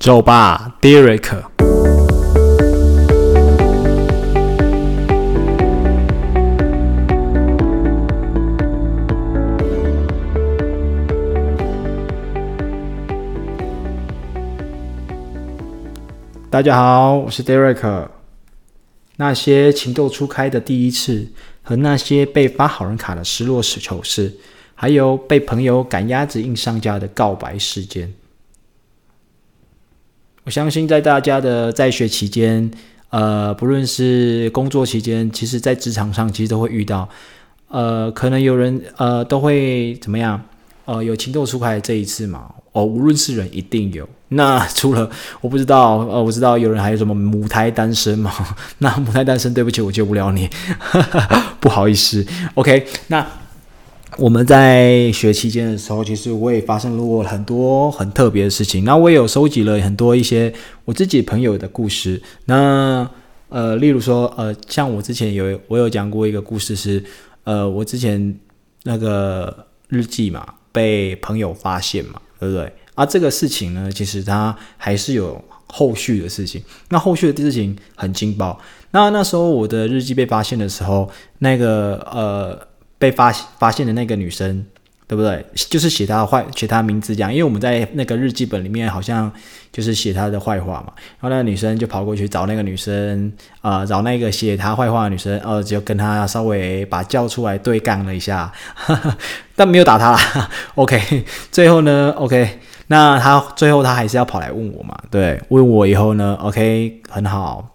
走吧，Derek。大家好，我是 Derek。那些情窦初开的第一次，和那些被发好人卡的失落糗事，还有被朋友赶鸭子硬上架的告白事件。我相信，在大家的在学期间，呃，不论是工作期间，其实在职场上，其实都会遇到，呃，可能有人呃都会怎么样，呃，有情窦初开这一次嘛。哦，无论是人，一定有。那除了我不知道，呃，我知道有人还有什么母胎单身嘛？那母胎单身，对不起，我救不了你，不好意思。OK，那我们在学期间的时候，其实我也发生过很多很特别的事情。那我也有收集了很多一些我自己朋友的故事。那呃，例如说，呃，像我之前有我有讲过一个故事，是呃，我之前那个日记嘛，被朋友发现嘛。对不对？而这个事情呢，其实它还是有后续的事情。那后续的事情很劲爆。那那时候我的日记被发现的时候，那个呃被发发现的那个女生。对不对？就是写她坏，写她名字这样，因为我们在那个日记本里面好像就是写她的坏话嘛。然后那个女生就跑过去找那个女生，啊，找那个写她坏话的女生，呃，就跟他稍微把叫出来对干了一下，但没有打他。OK，最后呢，OK，那他最后他还是要跑来问我嘛？对，问我以后呢，OK，很好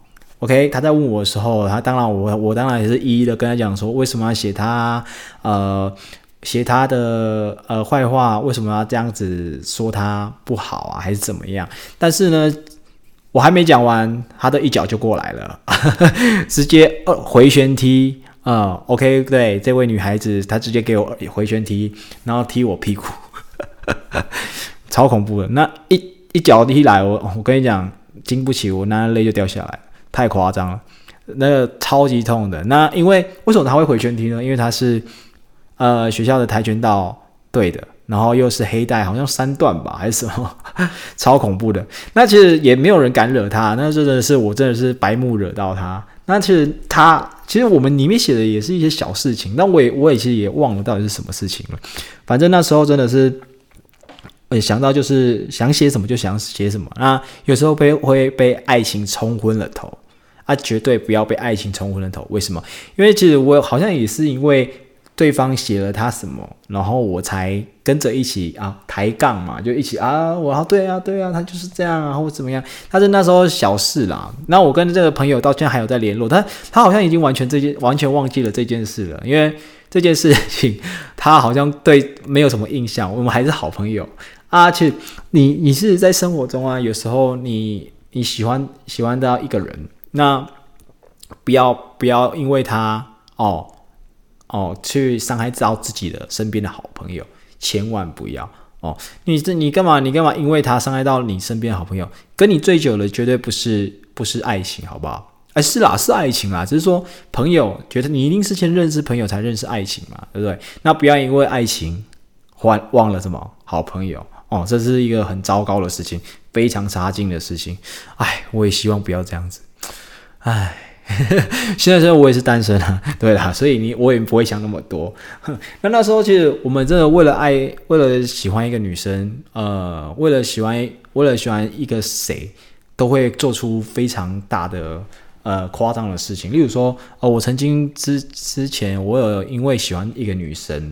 ，OK，他在问我的时候，他当然我我当然也是一一的跟他讲说，为什么要写他，呃。写他的呃坏话，为什么要这样子说他不好啊，还是怎么样？但是呢，我还没讲完，他的一脚就过来了，直接呃回旋踢啊，OK，对，这位女孩子她直接给我回旋踢，然后踢我屁股，超恐怖的。那一一脚踢来，我我跟你讲，经不起，我那泪就掉下来，太夸张了，那个超级痛的。那因为为什么他会回旋踢呢？因为他是。呃，学校的跆拳道队的，然后又是黑带，好像三段吧，还是什么，超恐怖的。那其实也没有人敢惹他，那真的是我真的是白目惹到他。那其实他，其实我们里面写的也是一些小事情，那我也我也其实也忘了到底是什么事情了。反正那时候真的是，想到就是想写什么就想写什么。那有时候被会被爱情冲昏了头，啊，绝对不要被爱情冲昏了头。为什么？因为其实我好像也是因为。对方写了他什么，然后我才跟着一起啊抬杠嘛，就一起啊，我啊对啊对啊，他就是这样啊，或怎么样？他是那时候小事啦。那我跟这个朋友到现在还有在联络，他他好像已经完全这件完全忘记了这件事了，因为这件事情他好像对没有什么印象。我们还是好朋友啊。其实你你是在生活中啊，有时候你你喜欢喜欢到一个人，那不要不要因为他哦。哦，去伤害到自己的身边的好朋友，千万不要哦！你这你干嘛？你干嘛？因为他伤害到你身边的好朋友，跟你醉酒了，绝对不是不是爱情，好不好？哎，是啦，是爱情啦，只是说朋友觉得你一定是先认识朋友才认识爱情嘛，对不对？那不要因为爱情忘忘了什么好朋友哦，这是一个很糟糕的事情，非常差劲的事情。哎，我也希望不要这样子。哎。现在时候我也是单身啊，对啦，所以你我也不会想那么多。那那时候其实我们真的为了爱，为了喜欢一个女生，呃，为了喜欢，为了喜欢一个谁，都会做出非常大的呃夸张的事情。例如说，呃，我曾经之之前我有因为喜欢一个女生，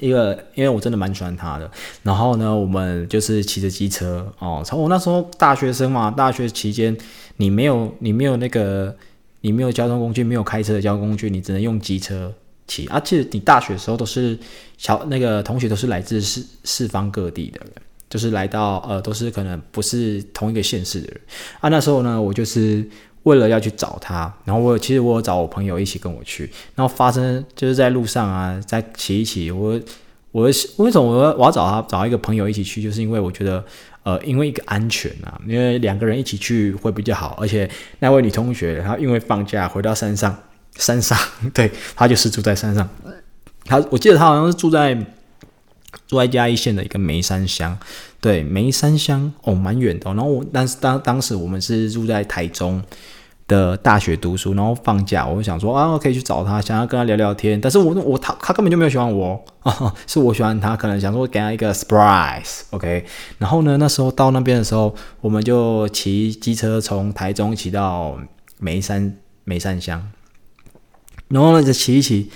一个因为我真的蛮喜欢他的，然后呢，我们就是骑着机车哦，从我那时候大学生嘛，大学期间。你没有，你没有那个，你没有交通工具，没有开车的交通工具，你只能用机车骑。而且你大学的时候都是小那个同学都是来自四四方各地的人，就是来到呃都是可能不是同一个县市的人。啊，那时候呢，我就是为了要去找他，然后我其实我找我朋友一起跟我去，然后发生就是在路上啊，在骑一骑，我我为什么我要我要找他找一个朋友一起去，就是因为我觉得。呃，因为一个安全啊，因为两个人一起去会比较好，而且那位女同学她因为放假回到山上，山上 对她就是住在山上，她我记得她好像是住在住在嘉义县的一个梅山乡，对，梅山乡哦，蛮远的。然后我，但是当当时我们是住在台中。的大学读书，然后放假，我就想说啊，我可以去找他，想要跟他聊聊天。但是我我他他根本就没有喜欢我，是我喜欢他，可能想说给他一个 surprise，OK。然后呢，那时候到那边的时候，我们就骑机车从台中骑到眉山眉山乡，然后呢就骑一骑，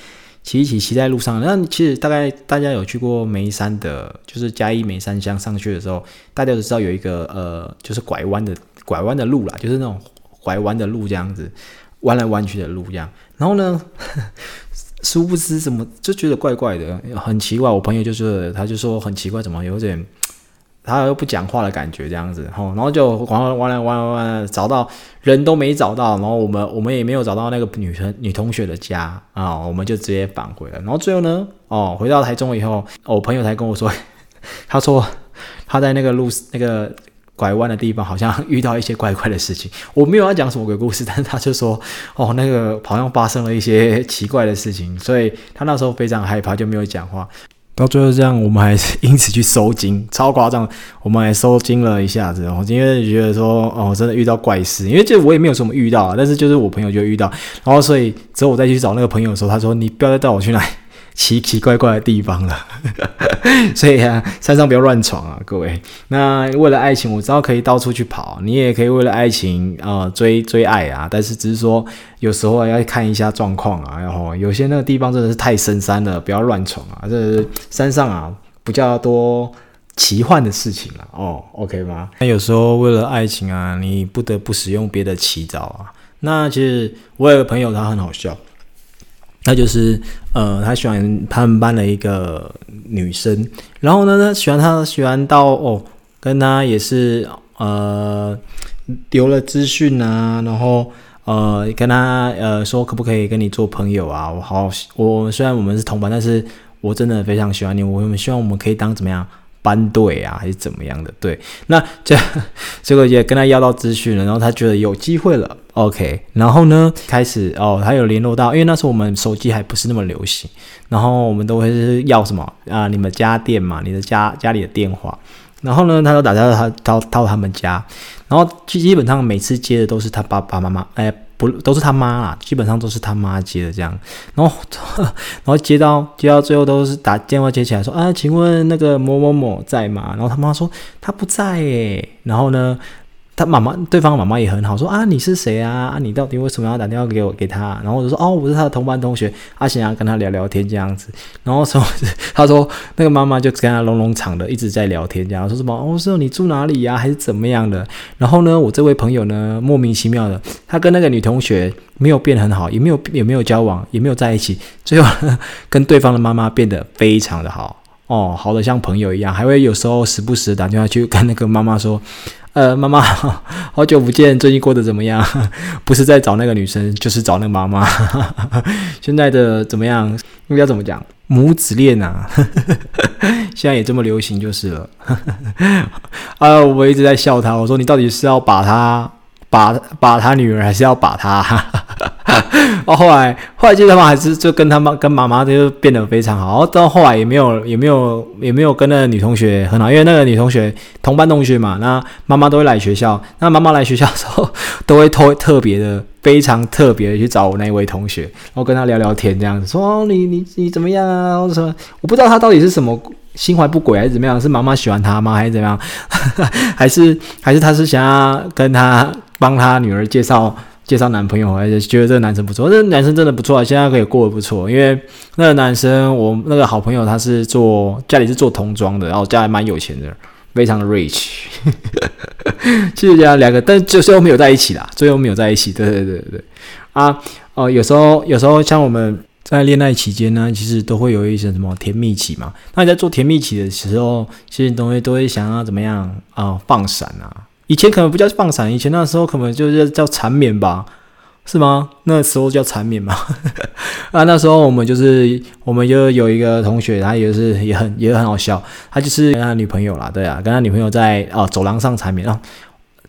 骑一骑，骑在路上。那其实大概大家有去过眉山的，就是嘉义眉山乡上去的时候，大家都知道有一个呃，就是拐弯的拐弯的路啦，就是那种。拐弯的路这样子，弯来弯去的路这样，然后呢，殊不知怎么就觉得怪怪的，很奇怪。我朋友就是，他就说很奇怪，怎么有点他又不讲话的感觉这样子，吼，然后就玩玩玩玩玩，找到人都没找到，然后我们我们也没有找到那个女生女同学的家啊，我们就直接返回了。然后最后呢，哦，回到台中以后，我朋友才跟我说，他说他在那个路那个。拐弯的地方好像遇到一些怪怪的事情，我没有要讲什么鬼故事，但是他就说，哦，那个好像发生了一些奇怪的事情，所以他那时候非常害怕，就没有讲话。到最后这样，我们还是因此去收金，超夸张，我们还收金了一下子，然后因为觉得说，哦，真的遇到怪事，因为这我也没有什么遇到，但是就是我朋友就遇到，然后所以之后我再去找那个朋友的时候，他说，你不要再带我去那。奇奇怪怪的地方了，所以啊，山上不要乱闯啊，各位。那为了爱情，我知道可以到处去跑，你也可以为了爱情啊追追爱啊，但是只是说有时候要看一下状况啊，然后有些那个地方真的是太深山了，不要乱闯啊。这山上啊比较多奇幻的事情了哦，OK 吗？那有时候为了爱情啊，你不得不使用别的奇招啊。那其实我有个朋友，他很好笑。他就是，呃，他喜欢他们班的一个女生，然后呢，他喜欢他喜欢到哦，跟他也是呃留了资讯啊，然后呃跟他呃说可不可以跟你做朋友啊？我好，我虽然我们是同班，但是我真的非常喜欢你，我们希望我们可以当怎么样？班队啊，还是怎么样的？对，那这 这个也跟他要到资讯了，然后他觉得有机会了，OK，然后呢，开始哦，他有联络到，因为那时候我们手机还不是那么流行，然后我们都会是要什么啊？你们家电嘛，你的家家里的电话，然后呢，他都打到他到到他们家，然后基基本上每次接的都是他爸爸妈妈，哎。不都是他妈啦，基本上都是他妈接的这样，然后然后接到接到最后都是打电话接起来说啊，请问那个某某某在吗？然后他妈说他不在诶，然后呢？他妈妈，对方妈妈也很好，说啊，你是谁啊？啊，你到底为什么要打电话给我给他？然后我就说哦，我是他的同班同学，阿想要跟他聊聊天这样子。然后说，他说那个妈妈就跟他隆隆场的一直在聊天，这样说什么？我说你住哪里呀？还是怎么样的？然后呢，我这位朋友呢，莫名其妙的，他跟那个女同学没有变很好，也没有也没有交往，也没有在一起，最后跟对方的妈妈变得非常的好哦，好的像朋友一样，还会有时候时不时打电话去跟那个妈妈说。呃，妈妈，好久不见，最近过得怎么样？不是在找那个女生，就是找那个妈妈。现在的怎么样？应该怎么讲？母子恋啊，现在也这么流行就是了。啊，我一直在笑他，我说你到底是要把他把把他女儿，还是要把他？哦，后来后来，其实他们还是就跟他妈跟妈妈就变得非常好。到后来也没有也没有也没有跟那个女同学很好，因为那个女同学同班同学嘛，那妈妈都会来学校。那妈妈来学校的时候，都会特特别的非常特别的去找我那位同学，然后跟他聊聊天，这样子说你你你怎么样啊？我说我不知道他到底是什么心怀不轨还是怎么样，是妈妈喜欢他吗？还是怎么样？还是还是他是想要跟他帮他女儿介绍？介绍男朋友，还是觉得这个男生不错，这个男生真的不错，现在可以过得不错。因为那个男生，我那个好朋友他是做家里是做童装的，然后家里蛮有钱的，非常的 rich。谢谢大家两个，但最后没有在一起啦，最后没有在一起。对对对对啊哦，有时候有时候像我们在恋爱期间呢，其实都会有一些什么甜蜜期嘛。那你在做甜蜜期的时候，其实都会都会想要怎么样啊？放闪啊？以前可能不叫放闪，以前那时候可能就是叫缠绵吧，是吗？那时候叫缠绵嘛。啊，那时候我们就是，我们就有一个同学，他也是也很也很好笑，他就是跟他女朋友啦，对啊，跟他女朋友在啊走廊上缠绵啊，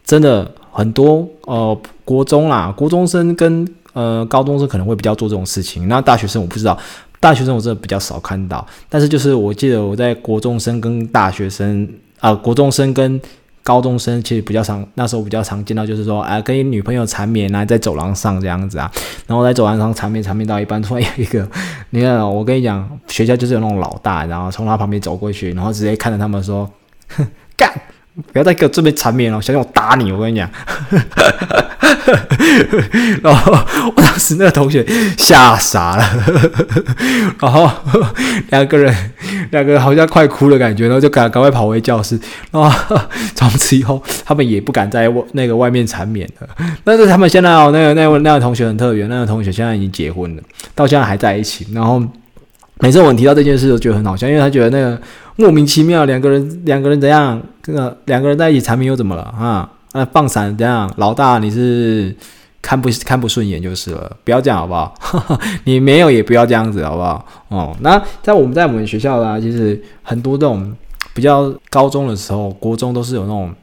真的很多呃国中啦，国中生跟呃高中生可能会比较做这种事情，那大学生我不知道。大学生我真的比较少看到，但是就是我记得我在国中生跟大学生啊，国中生跟高中生其实比较常，那时候比较常见到就是说，啊，跟女朋友缠绵啊，在走廊上这样子啊，然后在走廊上缠绵缠绵到一半，突然有一个，你看，我跟你讲，学校就是有那种老大，然后从他旁边走过去，然后直接看着他们说，干。不要再给我这边缠绵了，小心我打你！我跟你讲，然后我当时那个同学吓傻了，然后两个人两个人好像快哭了感觉，然后就赶赶快跑回教室，然后从此以后他们也不敢在外那个外面缠绵了。但是他们现在哦，那个那位那个同学很特别，那个同学现在已经结婚了，到现在还在一起。然后每次我们提到这件事都觉得很好笑，因为他觉得那个。莫名其妙，两个人两个人怎样？这个两个人在一起缠绵又怎么了啊？那放闪怎样？老大你是看不看不顺眼就是了，不要这样好不好？你没有也不要这样子好不好？哦，那在我们在我们学校啦，其实很多这种比较高中的时候，国中都是有那种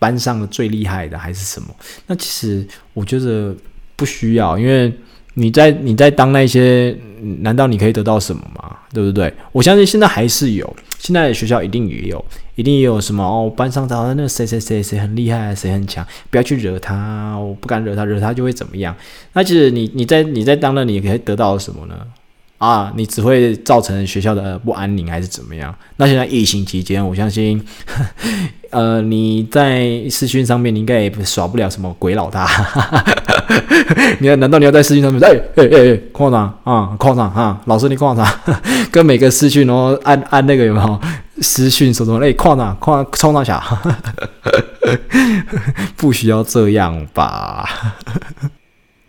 班上的最厉害的还是什么？那其实我觉得不需要，因为。你在你在当那些，难道你可以得到什么吗？对不对？我相信现在还是有，现在的学校一定也有，一定也有什么哦，班上找的那谁谁谁谁很厉害，谁很强，不要去惹他，我不敢惹他，惹他就会怎么样？那其实你你在你在当了，你可以得到什么呢？啊，你只会造成学校的不安宁，还是怎么样？那现在疫情期间，我相信，呃，你在视讯上面，你应该也耍不了什么鬼老大。你要，难道你要在视讯上面？哎哎哎哎，矿长啊，矿长啊，老师你矿长，跟每个视讯，然后按按那个有没有私讯什么？哎，矿长矿冲上下，不需要这样吧？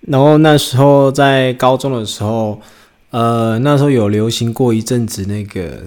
然后那时候在高中的时候。呃，那时候有流行过一阵子那个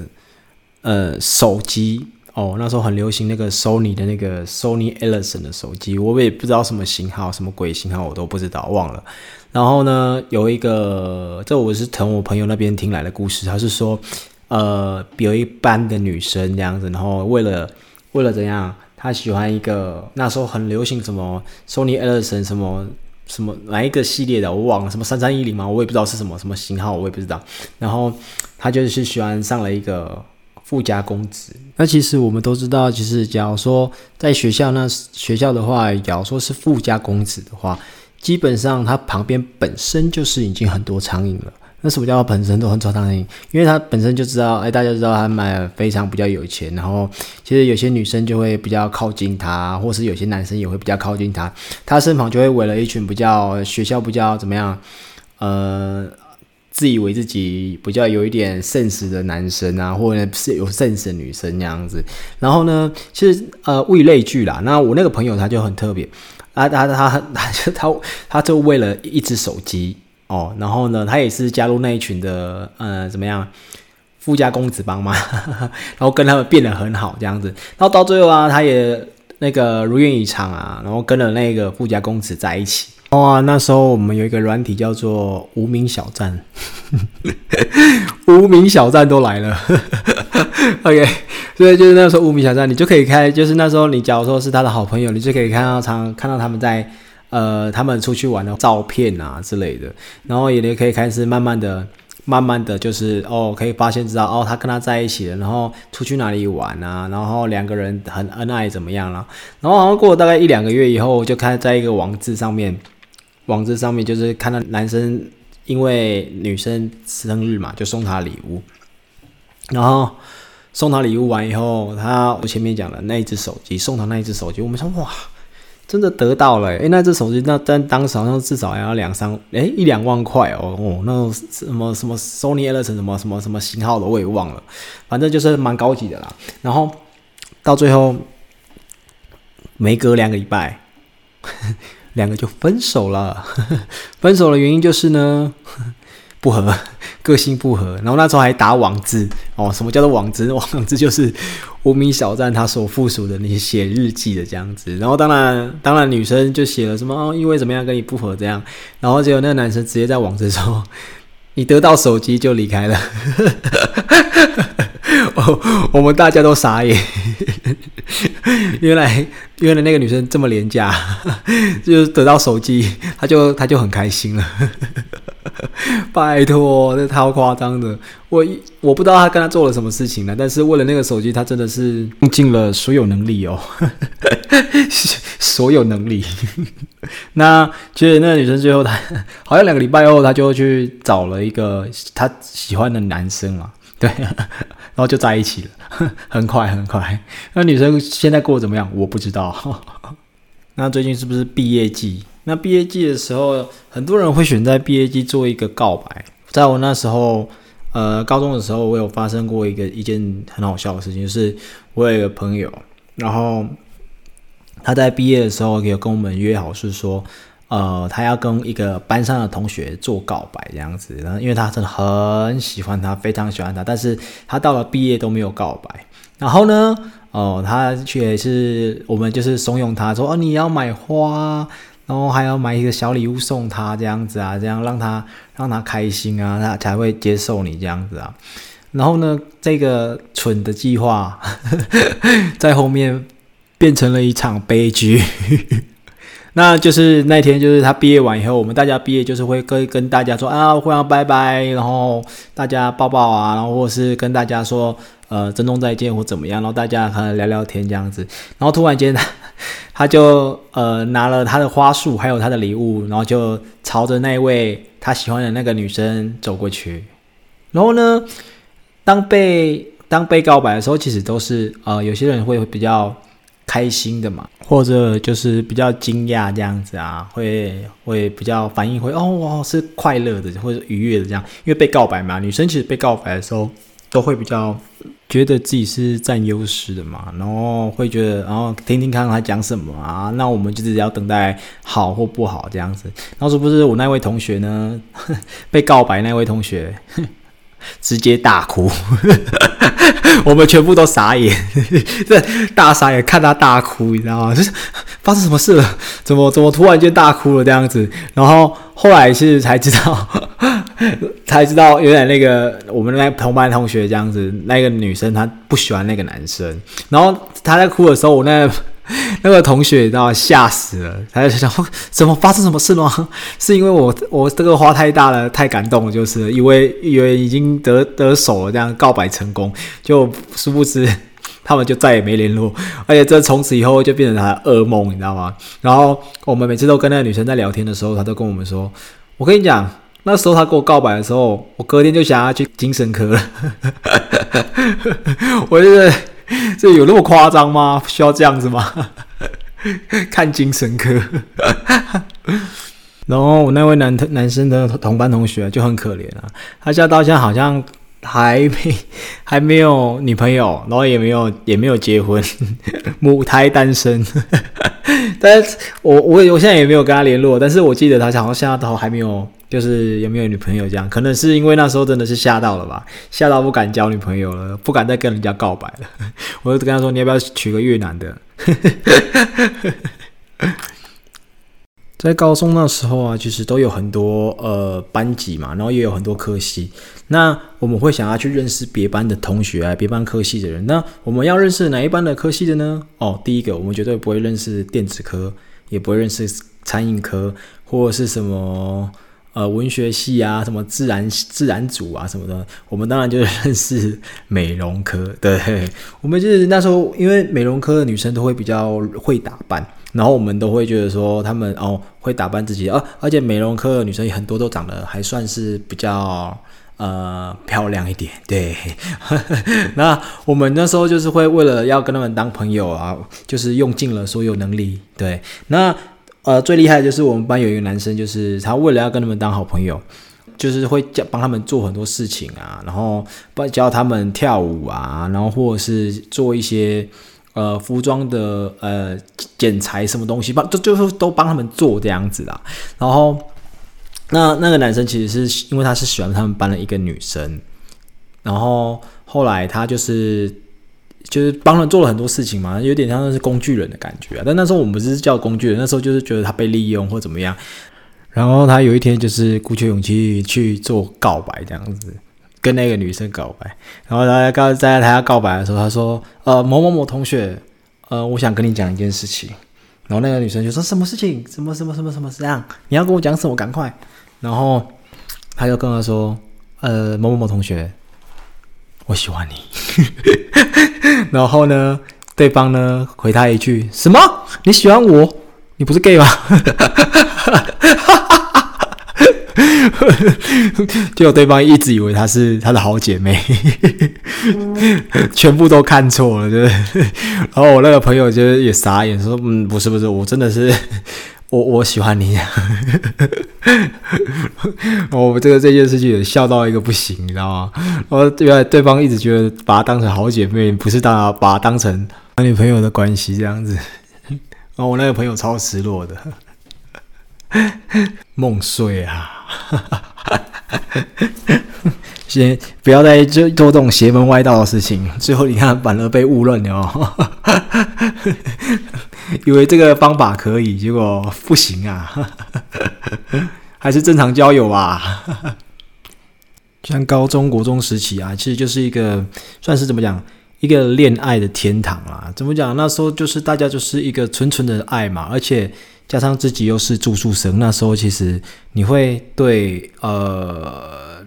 呃手机哦，那时候很流行那个 Sony 的那个 Sony Ericsson 的手机，我也不知道什么型号，什么鬼型号我都不知道，忘了。然后呢，有一个这我是从我朋友那边听来的故事，他是说，呃，有一班的女生这样子，然后为了为了怎样，她喜欢一个那时候很流行什么 Sony Ericsson 什么。什么哪一个系列的我忘了，什么三三一零嘛？我也不知道是什么什么型号，我也不知道。然后他就是喜欢上了一个富家公子。那其实我们都知道，其实假如说在学校那学校的话，假如说是富家公子的话，基本上他旁边本身就是已经很多苍蝇了。那什么叫本身都很找苍蝇？因为他本身就知道，哎，大家知道他买非常比较有钱，然后其实有些女生就会比较靠近他，或是有些男生也会比较靠近他，他身旁就会围了一群比较学校比较怎么样，呃，自以为自己比较有一点 sense 的男生啊，或者是有 sense 的女生那样子。然后呢，其实呃物以类聚啦。那我那个朋友他就很特别，啊，他他他他就他他就为了一只手机。哦，然后呢，他也是加入那一群的，呃，怎么样，富家公子帮嘛，然后跟他们变得很好这样子，然后到最后啊，他也那个如愿以偿啊，然后跟了那个富家公子在一起。哇，那时候我们有一个软体叫做无名小站，无名小站都来了。OK，所以就是那时候无名小站，你就可以开，就是那时候你假如说是他的好朋友，你就可以看到常看到他们在。呃，他们出去玩的照片啊之类的，然后也也可以开始慢慢的、慢慢的就是哦，可以发现知道哦，他跟他在一起了，然后出去哪里玩啊，然后两个人很恩爱怎么样了，然后好像过了大概一两个月以后，就看在一个网志上面，网志上面就是看到男生因为女生生日嘛，就送她礼物，然后送她礼物完以后，他我前面讲的那一只手机，送他那一只手机，我们说哇。真的得到了，诶，那这手机那但当时好像至少要两三，诶，一两万块哦，哦，那什么什么 Sony Ericsson 什么什么什么型号的我也忘了，反正就是蛮高级的啦。然后到最后没隔两个礼拜，两个就分手了。分手的原因就是呢。不合，个性不合，然后那时候还打网字哦。什么叫做网字？网字就是无名小站他所附属的那些写日记的这样子。然后当然，当然女生就写了什么哦，因为怎么样跟你不合这样。然后结果那个男生直接在网字说：“ 你得到手机就离开了。”哦，我们大家都傻眼。原来原来那个女生这么廉价，就是得到手机，她就她就很开心了。拜托，这超夸张的。我我不知道她跟她做了什么事情呢，但是为了那个手机，她真的是用尽了所有能力哦，所有能力。那其实那个女生最后，她好像两个礼拜后，她就去找了一个她喜欢的男生了，对，然后就在一起了，很快很快。那女生现在过得怎么样？我不知道。那最近是不是毕业季？那毕业季的时候，很多人会选在毕业季做一个告白。在我那时候，呃，高中的时候，我有发生过一个一件很好笑的事情，是我有一个朋友，然后他在毕业的时候有跟我们约好，是说，呃，他要跟一个班上的同学做告白这样子。然后，因为他真的很喜欢他，非常喜欢他，但是他到了毕业都没有告白。然后呢，哦，他却是我们就是怂恿他说，哦，你要买花。然后还要买一个小礼物送他，这样子啊，这样让他让他开心啊，他才会接受你这样子啊。然后呢，这个蠢的计划 在后面变成了一场悲剧。那就是那天，就是他毕业完以后，我们大家毕业就是会跟跟大家说啊，互相拜拜，然后大家抱抱啊，然后或是跟大家说呃，珍重再见或怎么样，然后大家可能聊聊天这样子。然后突然间。他就呃拿了他的花束，还有他的礼物，然后就朝着那位他喜欢的那个女生走过去。然后呢，当被当被告白的时候，其实都是呃有些人会比较开心的嘛，或者就是比较惊讶这样子啊，会会比较反应会哦哇是快乐的或者愉悦的这样，因为被告白嘛，女生其实被告白的时候都会比较。觉得自己是占优势的嘛，然后会觉得，然后听听看他讲什么啊，那我们就只要等待好或不好这样子。然后是不是我那位同学呢？被告白那位同学直接大哭，我们全部都傻眼，这大傻眼看他大哭，你知道吗？就是发生什么事了？怎么怎么突然间大哭了这样子？然后后来是才知道。才知道原来那个我们那同班同学这样子，那个女生她不喜欢那个男生，然后她在哭的时候，我那 那个同学你知道吓死了，他就想 怎么发生什么事了？是因为我我这个花太大了，太感动了，就是以为以为已经得得手了，这样告白成功，就殊不知他们就再也没联络，而且这从此以后就变成他噩梦，你知道吗？然后我们每次都跟那个女生在聊天的时候，她都跟我们说：“我跟你讲。”那时候他跟我告白的时候，我隔天就想要去精神科了。我觉得 这有那么夸张吗？需要这样子吗？看精神科。然后我那位男男生的同班同学就很可怜啊，他现在到现在好像还没 还没有女朋友，然后也没有也没有结婚，母胎单身。但是我我我现在也没有跟他联络，但是我记得他好像现在都还没有。就是有没有女朋友这样，可能是因为那时候真的是吓到了吧，吓到不敢交女朋友了，不敢再跟人家告白了。我就跟他说：“你要不要娶个越南的？”在高中那时候啊，其实都有很多呃班级嘛，然后也有很多科系。那我们会想要去认识别班的同学啊，别班科系的人。那我们要认识哪一班的科系的呢？哦，第一个，我们绝对不会认识电子科，也不会认识餐饮科，或者是什么。呃，文学系啊，什么自然自然组啊，什么的，我们当然就认识美容科。对，我们就是那时候，因为美容科的女生都会比较会打扮，然后我们都会觉得说，她们哦会打扮自己啊，而且美容科的女生很多都长得还算是比较呃漂亮一点。对，那我们那时候就是会为了要跟他们当朋友啊，就是用尽了所有能力。对，那。呃，最厉害的就是我们班有一个男生，就是他为了要跟他们当好朋友，就是会教帮他们做很多事情啊，然后帮教他们跳舞啊，然后或者是做一些呃服装的呃剪裁什么东西，帮就就是都帮他们做这样子啦。然后那那个男生其实是因为他是喜欢他们班的一个女生，然后后来他就是。就是帮人做了很多事情嘛，有点像是工具人的感觉啊。但那时候我们不是叫工具人，那时候就是觉得他被利用或怎么样。然后他有一天就是鼓起勇气去做告白这样子，跟那个女生告白。然后他告在他要告白的时候，他说：“呃，某某某同学，呃，我想跟你讲一件事情。然后那个女生就说：“什么事情？什么什么什么什么这样？你要跟我讲什么？赶快！”然后他就跟他说：“呃，某某某同学，我喜欢你。”然后呢，对方呢回他一句：“什么？你喜欢我？你不是 gay 吗？” 结果对方一直以为她是他的好姐妹，全部都看错了，对？然后我那个朋友就也傻眼，说：“嗯，不是不是，我真的是我我喜欢你。”我这个这件事情也笑到一个不行，你知道吗？我原来对方一直觉得把她当成好姐妹，不是当把她当成男女朋友的关系这样子。然后我那个朋友超失落的，梦碎啊！先不要再做做这种邪门歪道的事情，最后你看反而被误认了哦，以为这个方法可以，结果不行啊，还是正常交友吧。像高中国中时期啊，其实就是一个算是怎么讲，一个恋爱的天堂啊。怎么讲？那时候就是大家就是一个纯纯的爱嘛，而且。加上自己又是住宿生，那时候其实你会对呃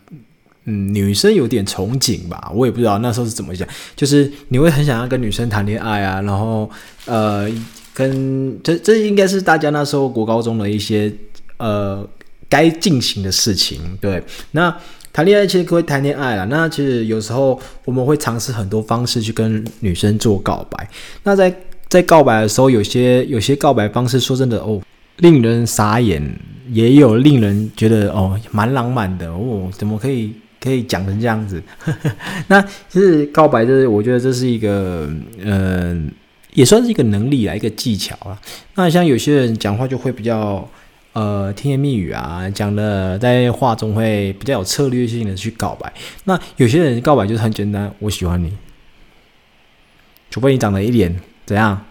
嗯女生有点憧憬吧？我也不知道那时候是怎么想，就是你会很想要跟女生谈恋爱啊，然后呃跟这这应该是大家那时候国高中的一些呃该进行的事情。对，那谈恋爱其实可以谈恋爱了，那其实有时候我们会尝试很多方式去跟女生做告白。那在在告白的时候，有些有些告白方式，说真的哦，令人傻眼，也有令人觉得哦，蛮浪漫的哦，怎么可以可以讲成这样子？那其实告白，就是我觉得这是一个，嗯，也算是一个能力啊，一个技巧啊。那像有些人讲话就会比较呃甜言蜜语啊，讲的在话中会比较有策略性的去告白。那有些人告白就是很简单，我喜欢你，除非你长得一脸。怎样？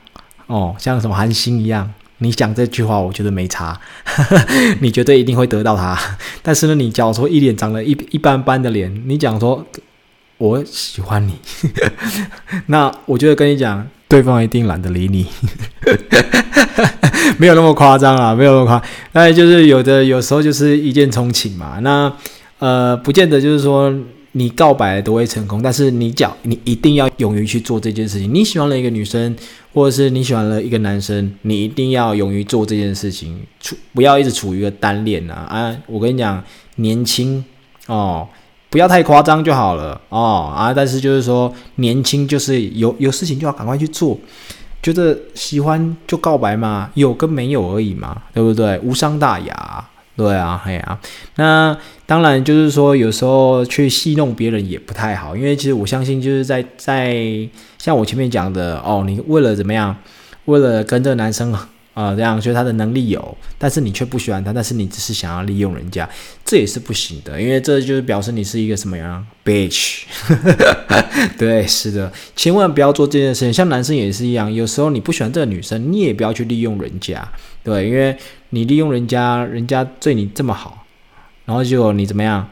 哦，像什么韩星一样，你讲这句话，我觉得没差，你绝对一定会得到他。但是呢，你假如说一脸长得一一般般的脸，你讲说我喜欢你，那我觉得跟你讲，对方一定懒得理你，没有那么夸张啊，没有那么夸。那就是有的，有时候就是一见钟情嘛。那呃，不见得就是说。你告白都会成功，但是你讲你一定要勇于去做这件事情。你喜欢了一个女生，或者是你喜欢了一个男生，你一定要勇于做这件事情，处不要一直处于一个单恋啊！啊，我跟你讲，年轻哦，不要太夸张就好了哦啊！但是就是说，年轻就是有有事情就要赶快去做，觉得喜欢就告白嘛，有跟没有而已嘛，对不对？无伤大雅。对啊，嘿啊，那当然就是说，有时候去戏弄别人也不太好，因为其实我相信，就是在在像我前面讲的哦，你为了怎么样，为了跟这个男生啊这样，觉得他的能力有，但是你却不喜欢他，但是你只是想要利用人家，这也是不行的，因为这就是表示你是一个什么样 bitch。对，是的，千万不要做这件事情。像男生也是一样，有时候你不喜欢这个女生，你也不要去利用人家，对，因为。你利用人家，人家对你这么好，然后就你怎么样？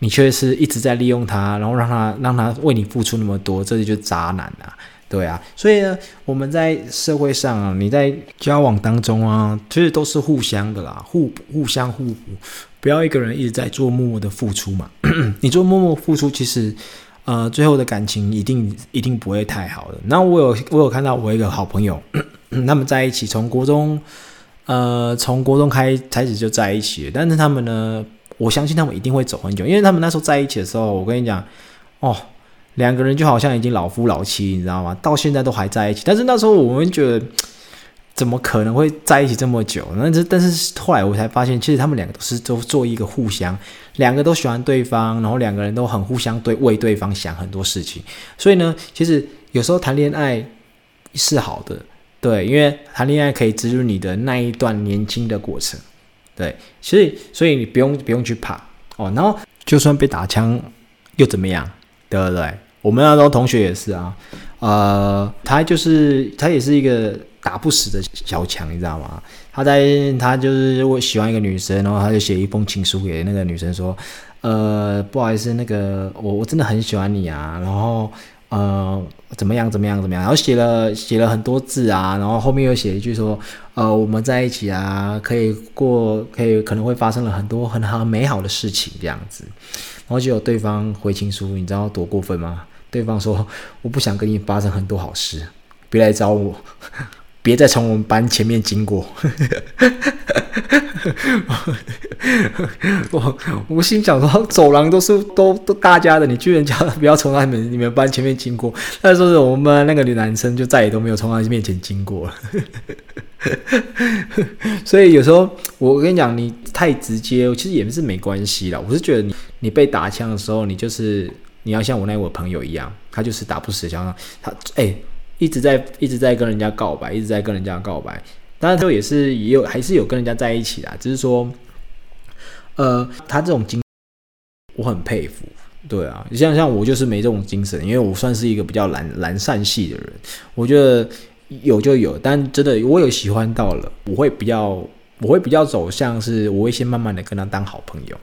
你却是一直在利用他，然后让他让他为你付出那么多，这就渣男啊！对啊，所以呢，我们在社会上啊，你在交往当中啊，其实都是互相的啦，互互相互补，不要一个人一直在做默默的付出嘛。你做默默付出，其实呃，最后的感情一定一定不会太好的。那我有我有看到我一个好朋友，他们在一起从国中。呃，从国中开开始就在一起，但是他们呢，我相信他们一定会走很久，因为他们那时候在一起的时候，我跟你讲，哦，两个人就好像已经老夫老妻，你知道吗？到现在都还在一起。但是那时候我们觉得，怎么可能会在一起这么久？那这但是后来我才发现，其实他们两个都是都做一个互相，两个都喜欢对方，然后两个人都很互相对为对方想很多事情。所以呢，其实有时候谈恋爱是好的。对，因为谈恋爱可以植入你的那一段年轻的过程，对，所以所以你不用不用去怕哦。然后就算被打枪又怎么样，对不对？我们那时候同学也是啊，呃，他就是他也是一个打不死的小强，你知道吗？他在他就是我喜欢一个女生，然后他就写一封情书给那个女生说，呃，不好意思，那个我我真的很喜欢你啊，然后。呃，怎么样怎么样怎么样，然后写了写了很多字啊，然后后面又写一句说，呃，我们在一起啊，可以过，可以可能会发生了很多很好美好的事情这样子，然后就有对方回情书，你知道多过分吗？对方说，我不想跟你发生很多好事，别来找我。别再从我们班前面经过，我 我心想说，走廊都是都都大家的，你居然叫不要从他们你们班前面经过，他说是我们班那个女男生就再也都没有从他面前经过了。所以有时候我跟你讲，你太直接，其实也是没关系啦。我是觉得你你被打枪的时候，你就是你要像我那位朋友一样，他就是打不死枪，他哎。一直在一直在跟人家告白，一直在跟人家告白，当然他也是也有还是有跟人家在一起的，只是说，呃，他这种精，我很佩服，对啊，像像我就是没这种精神，因为我算是一个比较懒懒散系的人，我觉得有就有，但真的我有喜欢到了，我会比较我会比较走向是，我会先慢慢的跟他当好朋友，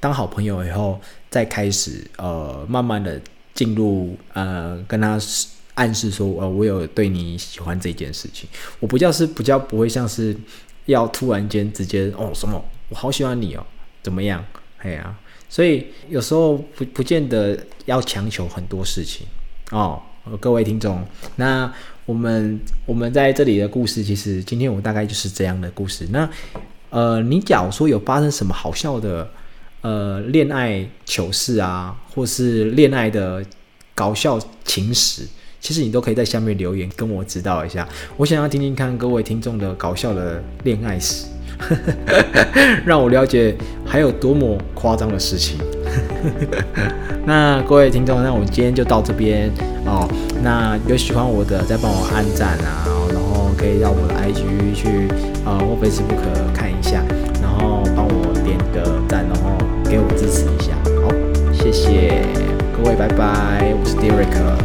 当好朋友以后再开始呃慢慢的进入呃跟他。暗示说，呃，我有对你喜欢这件事情，我不叫是不叫不会像是要突然间直接哦什么，我好喜欢你哦，怎么样？哎呀，所以有时候不不见得要强求很多事情哦。各位听众，那我们我们在这里的故事，其实今天我大概就是这样的故事。那呃，你假如说有发生什么好笑的呃恋爱糗事啊，或是恋爱的搞笑情史。其实你都可以在下面留言跟我指导一下，我想要听听看各位听众的搞笑的恋爱史，让我了解还有多么夸张的事情。那各位听众，那我们今天就到这边哦。那有喜欢我的，再帮我按赞啊，然后可以到我的 IG 去啊或 Facebook 看一下，然后帮我点个赞，然后给我支持一下。好，谢谢各位，拜拜，我是 Derek。